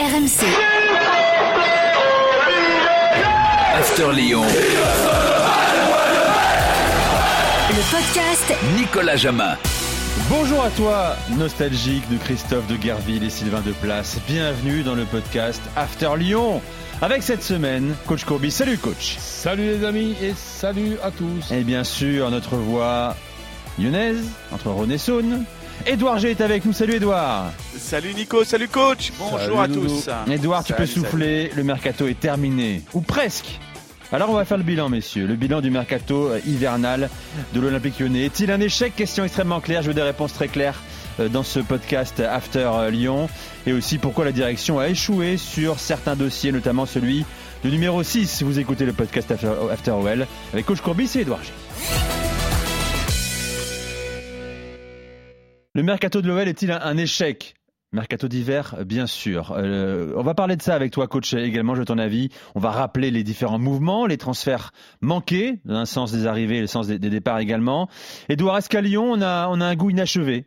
RMC. After Lyon. Le podcast Nicolas Jamin. Bonjour à toi, nostalgique de Christophe de Guerville et Sylvain Deplace. Bienvenue dans le podcast After Lyon. Avec cette semaine, coach Courbis. Salut coach. Salut les amis et salut à tous. Et bien sûr, notre voix lyonnaise, entre Rhône et Saône. Édouard G est avec nous. Salut Édouard. Salut Nico, salut coach. Bonjour Salut, à Doudou. tous. Édouard, tu peux Salut, souffler. Le mercato est terminé. Ou presque. Alors on va faire le bilan, messieurs. Le bilan du mercato euh, hivernal de l'Olympique lyonnais. Est-il un échec? Question extrêmement claire. Je veux des réponses très claires euh, dans ce podcast After euh, Lyon. Et aussi pourquoi la direction a échoué sur certains dossiers, notamment celui de numéro 6. Vous écoutez le podcast After, After OL avec Coach Courbis et Édouard G. Le mercato de l'OL est-il un, échec? Mercato d'hiver, bien sûr. Euh, on va parler de ça avec toi, coach, également, je ton avis. On va rappeler les différents mouvements, les transferts manqués, dans un sens des arrivées et le sens des, départs également. Edouard Escalion, on a, on a un goût inachevé.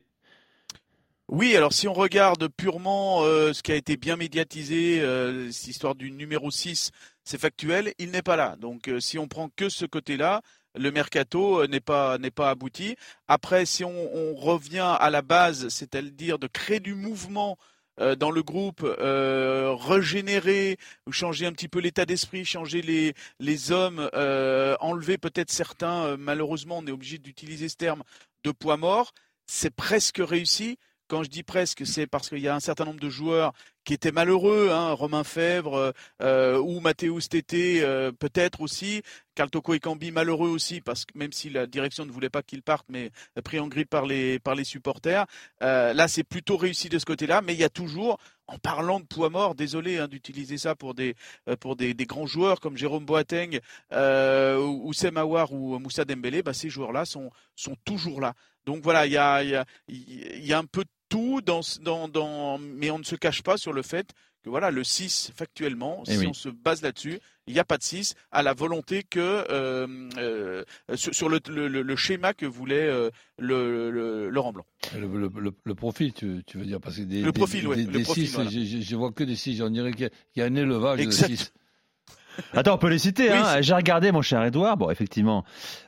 Oui, alors si on regarde purement euh, ce qui a été bien médiatisé, euh, cette histoire du numéro 6, c'est factuel, il n'est pas là. Donc si on prend que ce côté-là, le mercato euh, n'est pas n'est pas abouti. Après, si on, on revient à la base, c'est-à-dire de créer du mouvement euh, dans le groupe, euh, régénérer, changer un petit peu l'état d'esprit, changer les les hommes, euh, enlever peut-être certains. euh, malheureusement, on est obligé d'utiliser ce terme de poids mort. C'est presque réussi. Quand je dis presque, c'est parce qu'il y a un certain nombre de joueurs qui étaient malheureux, hein, Romain Fèvre euh, ou Mathéus Tété euh, peut-être aussi, Carl Toko et Cambi malheureux aussi parce que même si la direction ne voulait pas qu'il parte, mais pris en grippe par les par les supporters. Euh, là, c'est plutôt réussi de ce côté-là, mais il y a toujours, en parlant de poids mort, désolé hein, d'utiliser ça pour des euh, pour des, grands joueurs comme Jérôme Boateng, euh, ou Oussem Aouar ou Moussa Dembélé, bah, ces joueurs-là sont sont toujours là. Donc voilà, il y a y a un peu tout dans, dans, dans, mais on ne se cache pas sur le fait que voilà, le 6, factuellement, Eh si oui. on se base là-dessus, il n'y a pas de 6, à la volonté que, euh, euh, sur, sur le, le, le- schéma que voulait euh, le, le- Laurent Blanc. Le, profil, tu, tu veux dire parce que des, Le profil, des, ouais, des, le des profil, six, voilà. je, je- je vois que des 6, j'en dirais qu'il y, a- un élevage de 6. Attends, on peut les citer. Oui, hein. J'ai regardé, mon cher Edouard. Bon, effectivement,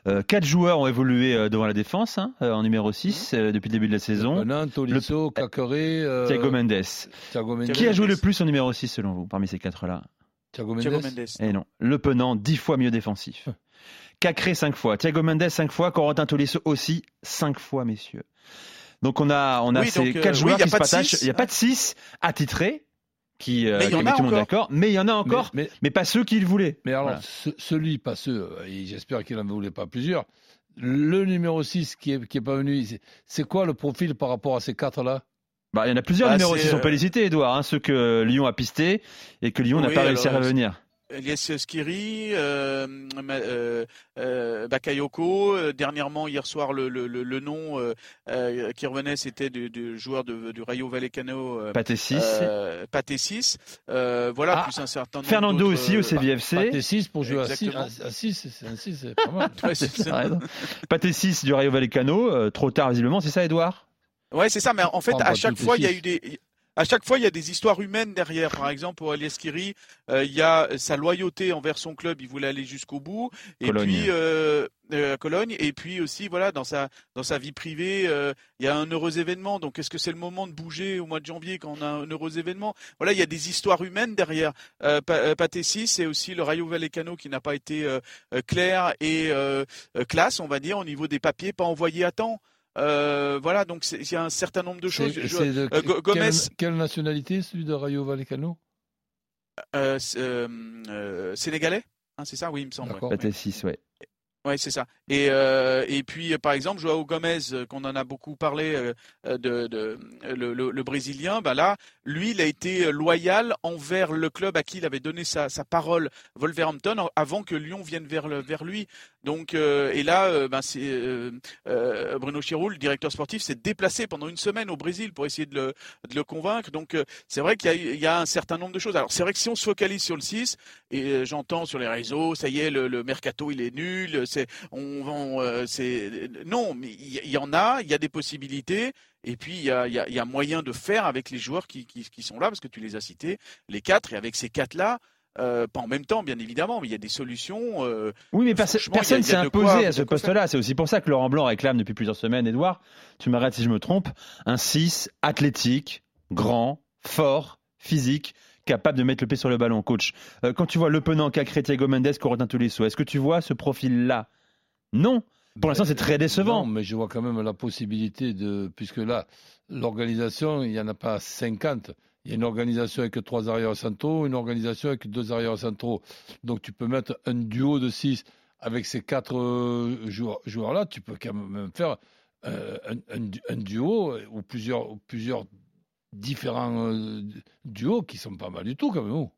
euh, quatre joueurs ont évolué euh, devant la défense hein, euh, en numéro 6 Mhm. euh, depuis le début de la saison. Renan, Tolisso, Cacaré, euh, Thiago Mendes. Thiago Mendes. Qui a joué le plus en numéro 6 selon vous, parmi ces quatre-là? Thiago Mendes. Thiago Mendes. Eh non. Le Penant, 10 fois mieux défensif. Cacré, 5 fois. Thiago Mendes, 5 fois. Corentin Tolisso aussi, 5 fois, messieurs. Donc on a, on a Oui, ces donc, euh, 4 oui, joueurs y a qui se pas six. Il n'y a pas de 6 attitrés qui, euh, Mais il y qui en met a tout le monde encore. d'accord. Mais il y en a encore, mais, Mais, mais, pas ceux qui le voulaient. mais alors, Voilà. ce- celui, pas ceux, euh, et j'espère qu'il n'en voulait pas plusieurs, le numéro 6 qui est, qui est pas venu, c'est- quoi le profil par rapport à ces quatre-là? Bah, il y en a plusieurs Bah, numéros 6, on peut euh, les citer, Edouard. hein, ceux que Lyon a pistés et que Lyon n'a pas réussi à revenir. Elias Skiri, euh, euh, euh, Bakayoko. Dernièrement, hier soir, le, le, le, le nom qui revenait, c'était du, du joueur de, du Rayo Vallecano, euh, Pathé 6. euh, Pathé 6. Euh, voilà, Ah, plus un certain nombre Fernando aussi au CVFC. Pas 6 pour jouer à 6, Exactement. à 6, c'est un 6, c'est pas mal. Ouais, 6 du Rayo Vallecano, euh, trop tard visiblement, c'est ça Edouard Ouais, c'est ça. Mais en fait, Oh, bah, à chaque tout est fois, il y a eu des. À chaque fois, il y a des histoires humaines derrière. Par exemple, pour Elias Kiri, euh, il y a sa loyauté envers son club. Il voulait aller jusqu'au bout. Et Cologne. puis, euh, euh, à Cologne. Et puis aussi, voilà, dans sa dans sa vie privée, euh, il y a un heureux événement. Donc, est-ce que c'est le moment de bouger au mois de janvier quand on a un heureux événement? Voilà, il y a des histoires humaines derrière. Euh, Pa- euh, Patessi, c'est aussi le Rayo Vallecano qui n'a pas été euh, euh, clair et euh, euh, classe, on va dire, au niveau des papiers, pas envoyés à temps. Euh, voilà, donc il y a un certain nombre de choses. Je- de euh, Go- Gomez- quelle, quelle nationalité, celui de Rayo Vallecano? Euh, sénégalais, hein, c'est ça, oui, il me semble. D'accord. ouais. Pathé 6, ouais. Ouais, c'est ça. Et, euh, et puis, par exemple, Joao Gomez, qu'on en a beaucoup parlé, euh, de, de, le, le- le Brésilien, bah là, lui, il a été loyal envers le club à qui il avait donné sa, sa parole, Wolverhampton, avant que Lyon vienne vers lui. Donc, euh, et là, euh, ben, euh, Bruno Chiroul, le directeur sportif, s'est déplacé pendant une semaine au Brésil pour essayer de le, convaincre. Donc, c'est vrai qu'il y, a- un certain nombre de choses. Alors, c'est vrai que si on se focalise sur le 6, et j'entends sur les réseaux, ça y est, le, mercato, il est nul, c'est, on vend, c'est, non, mais il y, en a, il y a des possibilités. Et puis, il y a, moyen de faire avec les joueurs qui, sont là, parce que tu les as cités, les quatre. Et avec ces quatre-là, euh, pas en même temps, bien évidemment, mais il y a des solutions. Euh, oui, mais personne s'est imposé à ce poste-là. C'est aussi pour ça que Laurent Blanc réclame depuis plusieurs semaines, Edouard, tu m'arrêtes si je me trompe, un 6 athlétique, grand, fort, physique, capable de mettre le pied sur le ballon, coach. Euh, quand tu vois Le Penant, Cacré, Thiago Mendes, Corentin Tolisso, est-ce que tu vois ce profil-là? Non. Pour l'instant, c'est très décevant. Non, mais je vois quand même la possibilité de. Puisque là, l'organisation, il n'y en a pas 50. Il y a une organisation avec trois arrières centraux, une organisation avec deux arrières centraux. Donc tu peux mettre un duo de six avec ces quatre euh, joueurs-là. Tu peux quand même faire euh, un, duo ou plusieurs, plusieurs différents euh, duos qui sont pas mal du tout quand même. Oh.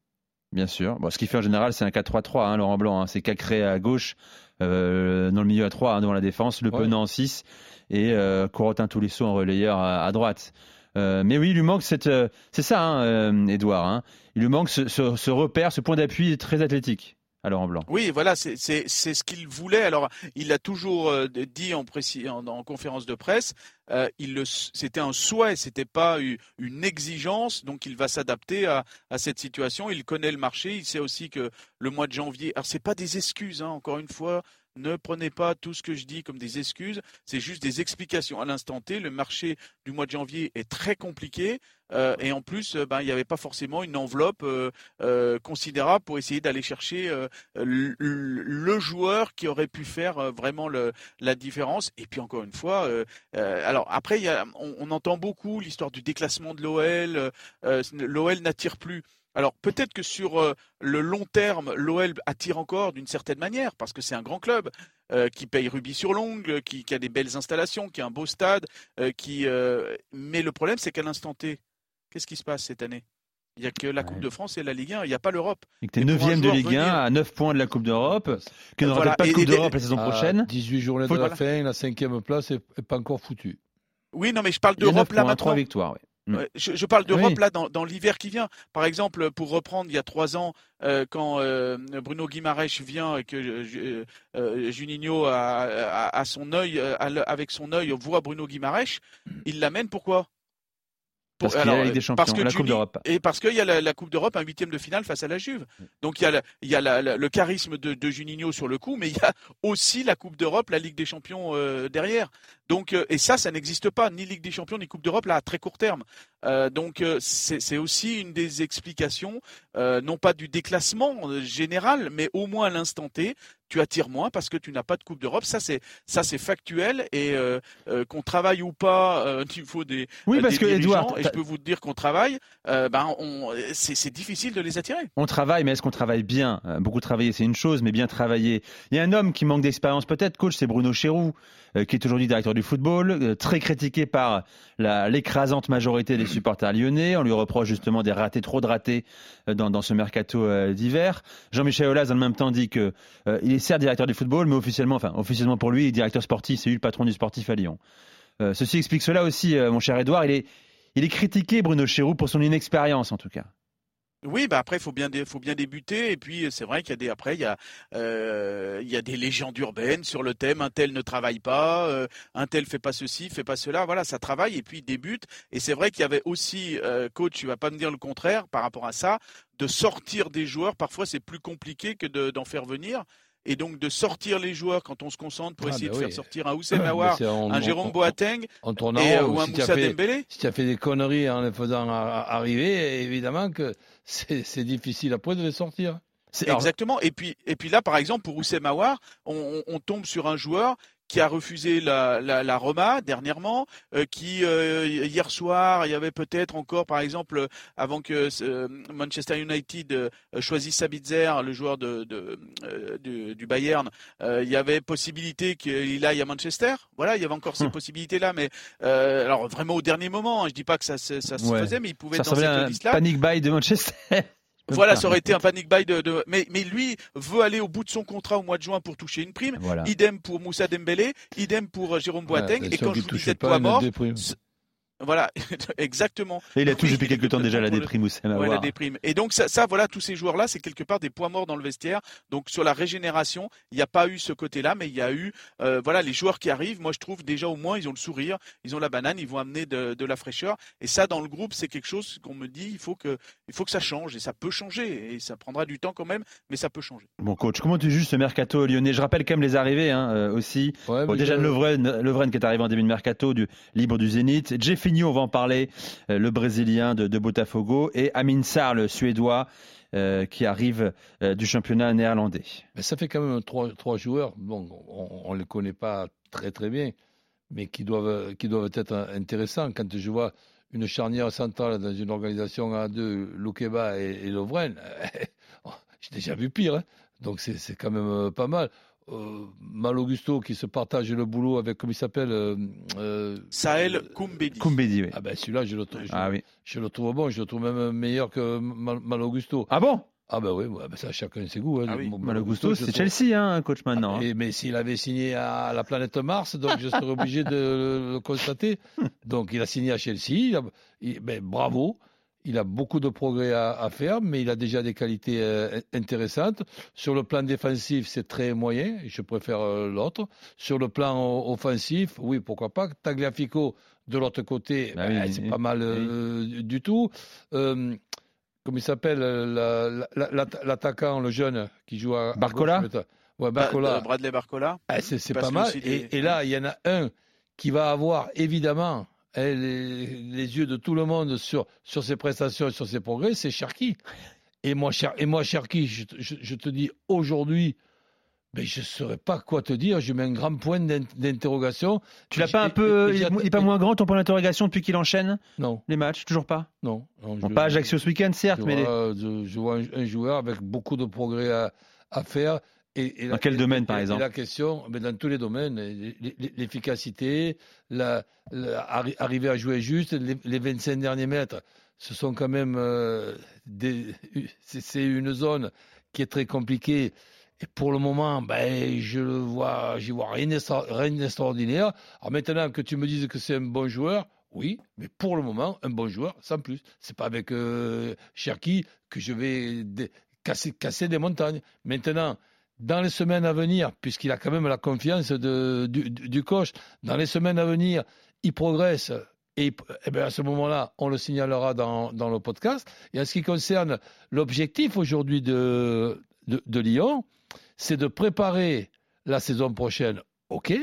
Bien sûr. Bon, ce qu'il fait en général, c'est un 4-3-3, hein, Laurent Blanc. Hein. C'est Cacré à gauche, dans le milieu à 3, hein, devant la défense, Le Penant en 6 et Corotin Toulisso en relayeur à droite. Euh, mais oui, il lui manque cette, euh, c'est ça, hein, Edouard. Euh, hein. il lui manque ce, repère, ce point d'appui très athlétique. Alors blanc. Oui, voilà, c'est ce qu'il voulait. Alors, il l'a toujours dit en, en, en, conférence de presse. C'était un souhait, c'était pas une exigence. Donc, il va s'adapter à, à, cette situation. Il connaît le marché. Il sait aussi que le mois de janvier. Alors, c'est pas des excuses. Hein, encore une fois, ne prenez pas tout ce que je dis comme des excuses, c'est juste des explications. À l'instant T, le marché du mois de janvier est très compliqué. Euh, et en plus, euh, ben, il n'y avait pas forcément une enveloppe euh, considérable pour essayer d'aller chercher le, joueur qui aurait pu faire vraiment la différence. Et puis encore une fois, alors après, on, on, entend beaucoup l'histoire du déclassement de l'OL. L'OL n'attire plus. Alors peut-être que sur euh, le long terme, l'OL attire encore d'une certaine manière, parce que c'est un grand club euh, qui paye rubis sur l'ongle, qui, a des belles installations, qui a un beau stade. Euh, qui, mais le problème, c'est qu'à l'instant T, qu'est-ce qui se passe cette année? Il n'y a que la Coupe de France et la Ligue 1, il n'y a pas l'Europe. Et que tu es 9 de Ligue 1 à 9 points de la Coupe d'Europe, que n'aura voilà. pas de Coupe d'Europe la saison prochaine. 18 journées de la fin, la cinquième place n'est pas encore foutue. Oui, non, mais je parle d'Europe là maintenant. 3 victoires, oui. Mm. Je, parle d'Europe là dans, l'hiver qui vient. Par exemple, pour reprendre, il y a trois ans, euh, quand euh, Bruno Guimaraes vient et que euh, Juninho a, son œil, avec son œil voit Bruno Guimaraes, il l'amène pourquoi? Parce qu'il y a la des Champions, la Coupe d'Europe. Et parce qu'il y a la, Coupe d'Europe, un huitième de finale face à la Juve. Donc il y a, il y a le charisme de, de, Juninho sur le coup, mais il y a aussi la Coupe d'Europe, la Ligue des Champions derrière. Donc, euh, et ça, ça n'existe pas, ni Ligue des Champions, ni Coupe d'Europe, là, à très court terme. Euh, donc, euh, c'est aussi une des explications, non pas du déclassement général, mais au moins à l'instant T, tu attires moins parce que tu n'as pas de Coupe d'Europe. Ça, c'est ça, c'est factuel et qu'on travaille ou pas, il faut des oui parce que Edouard, et je peux vous dire qu'on travaille, ben, c'est difficile de les attirer. On travaille, mais est-ce qu'on travaille bien? Beaucoup travailler, c'est une chose, mais bien travailler. Il y a un homme qui manque d'expérience, peut-être, coach, c'est Bruno Chéroux, qui est aujourd'hui directeur du football, euh, très critiqué par l'écrasante majorité des supporters lyonnais. On lui reproche justement des ratés, trop de ratés euh, dans, ce mercato euh, d'hiver. Jean-Michel Aulas, en même temps, dit qu'il est certes directeur du football, mais officiellement, enfin, officiellement pour lui, il est directeur sportif, c'est lui le patron du sportif à Lyon. ceci explique cela aussi, mon cher Edouard. Il est, il est critiqué, Bruno Chéroux, pour son inexpérience, en tout cas. Oui, bah après, faut bien, faut bien débuter. Et puis, c'est vrai qu'il y a des, après, il y a, euh, des légendes urbaines sur le thème. Un tel ne travaille pas, euh, un tel fait pas ceci, fait pas cela. Voilà, ça travaille et puis il débute. Et c'est vrai qu'il y avait aussi, euh, coach, tu vas pas me dire le contraire par rapport à ça, de sortir des joueurs. Parfois, c'est plus compliqué que d'en faire venir et donc de sortir les joueurs quand on se concentre pour ah, essayer bah de faire sortir un Houssem Aouar, un Jérôme Boateng en, et, ou un Moussa Dembélé. Si tu as fait des conneries en les faisant arriver, évidemment que c'est difficile après de les sortir. Exactement. Et puis, et puis là, par exemple, pour Oussem Aouar, on, on, tombe sur un joueur qui a refusé la, la, la Roma dernièrement, euh, qui euh, hier soir, il y avait peut-être encore, par exemple, avant que euh, Manchester United choisisse Sabitzer, le joueur de, de du, du, Bayern, il y avait possibilité qu'il aille à Manchester. Voilà, il y avait encore ces hum. possibilités-là, mais alors vraiment au dernier moment, hein, je dis pas que ça, ça, se faisait, mais il pouvait ça dans cette liste-là. Panic buy de Manchester. Voilà, ça aurait été un panic buy de, de, Mais, mais lui veut aller au bout de son contrat au mois de juin pour toucher une prime. Idem pour Moussa Dembélé, idem pour euh, Jérôme Boateng. et quand je vous disais de à mort, Voilà, exactement. Et il a touché depuis quelques temps déjà la déprime Oussama Ouais, la déprime. Et donc ça, ça, voilà, tous ces joueurs-là, c'est quelque part des points morts dans le vestiaire. Donc sur la régénération, il n'y a pas eu ce côté-là, mais il y a eu, euh, voilà, les joueurs qui arrivent. Moi, je trouve déjà au moins, ils ont le sourire, ils ont la banane, ils vont amener de, de la fraîcheur. Et ça, dans le groupe, c'est quelque chose qu'on me dit, il faut que, il faut que ça change. Et ça peut changer. Et ça prendra du temps quand même, mais ça peut changer. Bon coach, comment tu juges ce mercato lyonnais? Je rappelle quand même les arrivées hein, euh, aussi. Ouais, Bon, mais déjà Lovren qui est arrivé en début de mercato du libre du Zénith, Jeffinho on va en parler, euh, le brésilien de, de Botafogo et Amin Sarr le suédois euh, qui arrive euh, du championnat néerlandais. Ça fait quand même trois, trois joueurs, bon, on ne les connaît pas très très bien, mais qui doivent, qui doivent être intéressants. Quand je vois une charnière centrale dans une organisation A2, Loukeba et, et Lovren, j'ai déjà vu pire. hein. Donc c'est quand même pas mal. Euh, Mal Augusto qui se partage le boulot avec, comment il s'appelle euh, euh, Sahel Koumbedi. Koumbedi, oui. Ah ben celui-là, je le, trou- je, Ah oui. je le trouve bon, je le trouve même meilleur que Mal, Mal Augusto. Ah bon? Ah ben oui, ouais, ben ça chacun ses goûts. hein. Ah oui. Mal Augusto, c'est Chelsea, hein, coach maintenant. hein. Et- mais s'il avait signé à la planète Mars, donc je serais obligé de le constater. Donc il a signé à Chelsea. il a- il- ben, bravo. Il a beaucoup de progrès à, à faire, mais il a déjà des qualités euh, intéressantes. Sur le plan défensif, c'est très moyen. Je préfère euh, l'autre. Sur le plan o- offensif, oui, pourquoi pas. Tagliafico, de l'autre côté, Bah oui, ben, oui, c'est oui. pas mal euh, du tout. Euh, comment il s'appelle la- la- la- l'atta- L'attaquant, le jeune qui joue à. à Barcola gauche, Ouais, Bah, Barcola. euh, Bradley Barcola. Ah, c'est pas mal. Et, et là, il y en a un qui va avoir évidemment les, les yeux de tout le monde sur, sur ses prestations, sur ses progrès, c'est Cherki. Et moi, Cher- et moi Cherki, je, te- je- je te dis aujourd'hui, ben, je ne saurais pas quoi te dire. Je mets un grand point d'in- d'interrogation. Tu l'as Et- pas un et- peu. et- et Il n'est pas moins grand ton point d'interrogation depuis qu'il enchaîne Non, les matchs Toujours pas non. non Bon, je- Pas Ajaccio ce week-end, certes, je mais. les- vois, je, je vois un, un joueur avec beaucoup de progrès à, à faire. Et, et Dans quel domaine, par exemple La question, mais dans tous les domaines, l'efficacité, la, la- arri- arriver à jouer juste, les, les 25 derniers mètres, ce sont quand même euh, c'est une zone qui est très compliquée. Et pour le moment, ben, je le vois, j'y vois rien d'extra- rien d'extraordinaire. Alors maintenant que tu me dises que c'est un bon joueur, oui, mais pour le moment, un bon joueur, sans plus. C'est pas avec euh, Cherki que je vais casser, casser des montagnes. Maintenant, dans les semaines à venir, puisqu'il a quand même la confiance de, du, coach, dans les semaines à venir, il progresse. Et, eh ben, à ce moment-là, on le signalera dans, dans le podcast. Et en ce qui concerne l'objectif aujourd'hui de, de, de Lyon, c'est de préparer la saison prochaine, ok,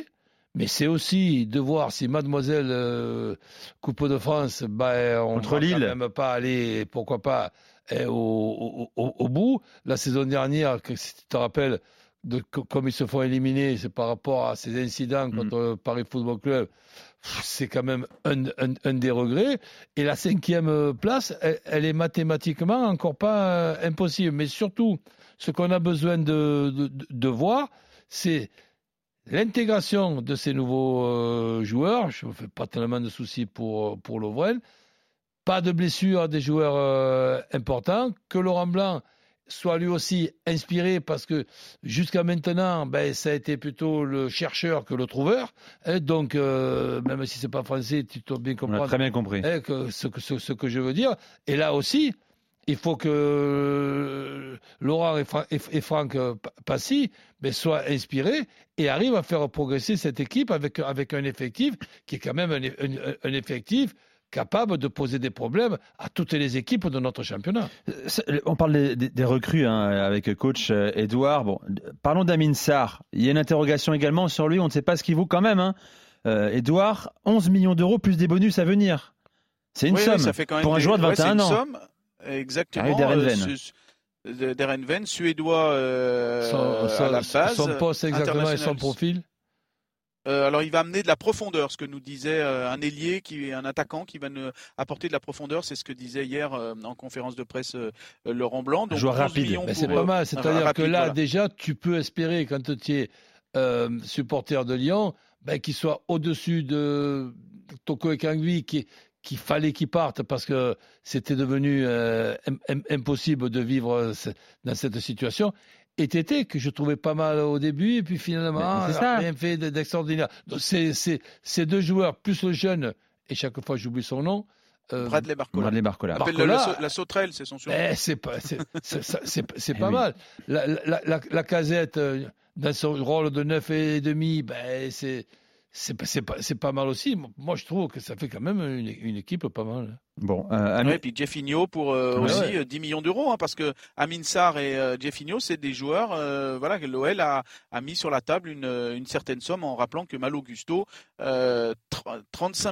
mais c'est aussi de voir si Mademoiselle euh, Coupe de France, ben, on Contre va quand même pas aller, pourquoi pas, eh, au, au- au- au bout. La saison dernière, si tu te rappelles, de, comme ils se font éliminer, c'est par rapport à ces incidents Mm. contre le Paris Football Club. C'est quand même un, un- un des regrets. Et la cinquième place, elle, elle est mathématiquement encore pas euh, impossible. Mais surtout, ce qu'on a besoin de, de- de- de voir, c'est l'intégration de ces nouveaux euh, joueurs. Je ne me fais pas tellement de soucis pour, pour Lovren. Pas de blessure à des joueurs euh, importants. Que Laurent Blanc soit lui aussi inspiré parce que jusqu'à maintenant, ben, ça a été plutôt le chercheur que le trouveur. Et donc, euh, même si c'est pas français, tu dois bien On a comprendre très bien compris. eh, que- ce, que, ce, ce que je veux dire. Et là aussi, il faut que euh, Laurent et, Fra- et- et Franck Pa- Passy ben, soient inspirés et arrivent à faire progresser cette équipe avec, avec un effectif qui est quand même un, un- un effectif capable de poser des problèmes à toutes les équipes de notre championnat. C'est- On parle des, des- des recrues hein, avec coach euh, Edouard. Bon, parlons d'Amin Sarr. Il y a une interrogation également sur lui. On ne sait pas ce qu'il vaut quand même. Hein. Euh, Edouard, 11 millions d'euros plus des bonus à venir. C'est une Oui, oui, somme ça fait quand même pour un des- joueur de ouais, c'est 21 une ans. somme, exactement. Arrive d'Erenven. euh, su- de- d'Erenven, suédois euh, son, son- à la base. son poste exactement et son profil Euh, alors il va amener de la profondeur, ce que nous disait euh, un ailier, qui un attaquant qui va nous apporter de la profondeur. C'est ce que disait hier euh, en conférence de presse Laurent Blanc. Donc, Joueur 11 rapide. c'est pas mal. C'est-à-dire que là, voilà. déjà, tu peux espérer, quand tu es supporter de Lyon, ben, qu'il soit au-dessus de Toko et Kangui, qui- qu'il fallait qu'il parte parce que c'était devenu im- im- impossible de vivre dans cette situation. Et Tété, que je trouvais pas mal au début, et puis finalement, il ça. a rien fait de- d'extraordinaire. Donc, c'est- c'est- Ces deux joueurs, plus le jeune et chaque fois j'oublie son nom. Euh, Bradley Barcola. Bradley Barcola. Barcola la, la, sauterelle, c'est son surnom. Eh, c'est pas, c'est pas mal. La, la, la, casette, euh, dans son rôle de neuf et demi, ben, c'est c'est pas, pas, mal aussi. Moi, je trouve que ça fait quand même une, une équipe pas mal. Bon, euh, et puis Jeffinho pour euh, aussi 10 euh, millions d'euros, hein, parce que Amin Sarr et euh, Jeffinho, c'est des joueurs voilà, que l'OL a, a, mis sur la table une, une, certaine somme en rappelant que Malo Gusto, 35